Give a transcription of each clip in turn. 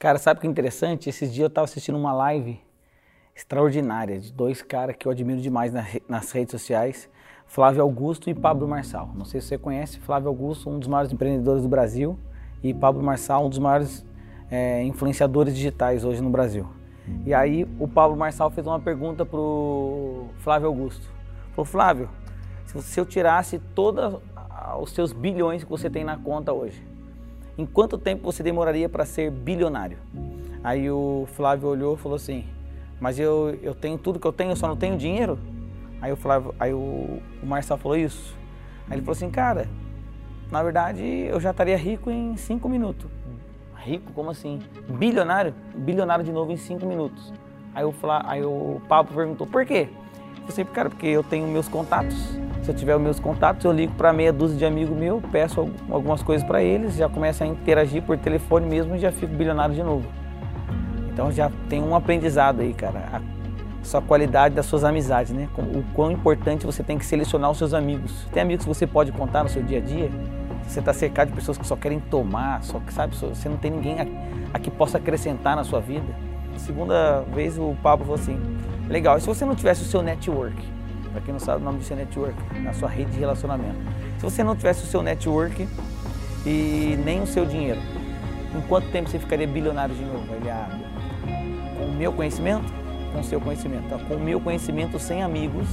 Cara, sabe o que é interessante? Esses dias eu estava assistindo uma live extraordinária de dois caras que eu admiro demais nas redes sociais, Flávio Augusto e Pablo Marçal. Não sei se você conhece, Flávio Augusto, um dos maiores empreendedores do Brasil, e Pablo Marçal, um dos maiores é, influenciadores digitais hoje no Brasil. E aí o Pablo Marçal fez uma pergunta pro Flávio Augusto. Falou, Flávio, se eu tirasse todos os seus bilhões que você tem na conta hoje, em quanto tempo você demoraria para ser bilionário? Aí o Flávio olhou e falou assim, mas eu, eu tenho tudo que eu tenho, só não tenho dinheiro? Aí o, Flávio, aí o, o Marçal falou isso. Aí ele falou assim, cara, na verdade eu já estaria rico em cinco minutos. Rico? Como assim? Bilionário? Bilionário de novo em cinco minutos. Aí o, Flá, aí o Pablo perguntou, por quê? Eu falei, cara, porque eu tenho meus contatos. Se eu tiver os meus contatos, eu ligo para meia dúzia de amigos meus, peço algumas coisas para eles, já começo a interagir por telefone mesmo e já fico bilionário de novo. Então já tem um aprendizado aí, cara. A sua qualidade das suas amizades, né? O quão importante você tem que selecionar os seus amigos. Tem amigos que você pode contar no seu dia a dia? Você está cercado de pessoas que só querem tomar, só que sabe, você não tem ninguém a, a que possa acrescentar na sua vida. Segunda vez o Pablo falou assim: legal, e se você não tivesse o seu network? Para quem não sabe o nome disso é network, na sua rede de relacionamento. Se você não tivesse o seu network e nem o seu dinheiro, em quanto tempo você ficaria bilionário de novo? Ele, ah, com o meu conhecimento? Com o seu conhecimento. Tá? Com o meu conhecimento, sem amigos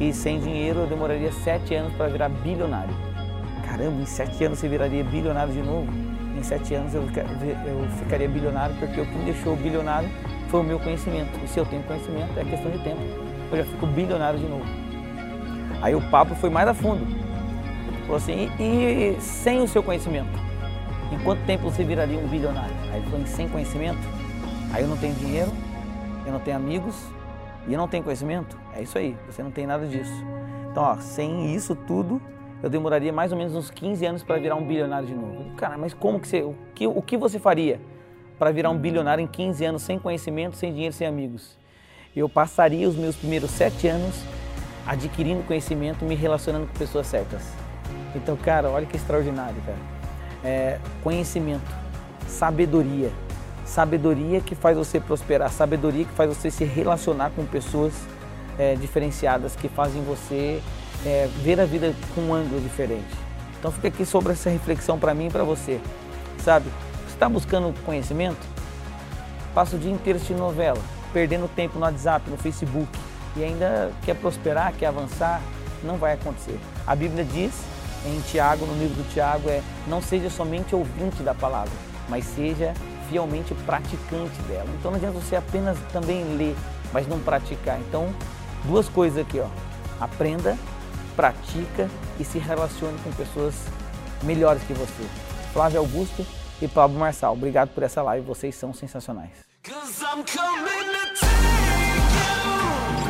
e sem dinheiro, eu demoraria sete anos para virar bilionário caramba, em sete anos você viraria bilionário de novo. Em sete anos eu, eu ficaria bilionário porque o que me deixou bilionário foi o meu conhecimento. E se eu tenho conhecimento, é questão de tempo. Eu já fico bilionário de novo. Aí o papo foi mais a fundo. Falou assim, e, e sem o seu conhecimento? Em quanto tempo você viraria um bilionário? Aí ele falou, sem conhecimento? Aí eu não tenho dinheiro, eu não tenho amigos e eu não tenho conhecimento? É isso aí, você não tem nada disso. Então, ó, sem isso tudo, eu demoraria mais ou menos uns 15 anos para virar um bilionário de novo. Cara, mas como que você, o que, o que você faria para virar um bilionário em 15 anos sem conhecimento, sem dinheiro, sem amigos? Eu passaria os meus primeiros sete anos adquirindo conhecimento, me relacionando com pessoas certas. Então, cara, olha que extraordinário, cara. É, conhecimento, sabedoria, sabedoria que faz você prosperar, sabedoria que faz você se relacionar com pessoas é, diferenciadas, que fazem você é, ver a vida com um ângulo diferente. Então fica aqui sobre essa reflexão para mim e para você. Sabe, você está buscando conhecimento? Passa o dia inteiro assistindo novela, perdendo tempo no WhatsApp, no Facebook e ainda quer prosperar, quer avançar, não vai acontecer. A Bíblia diz em Tiago, no livro do Tiago, é não seja somente ouvinte da palavra, mas seja fielmente praticante dela. Então não adianta você apenas também ler, mas não praticar. Então, duas coisas aqui, ó. Aprenda pratica e se relacione com pessoas melhores que você. Flávio Augusto e Pablo Marçal, obrigado por essa live, vocês são sensacionais. Cause I'm coming to take you.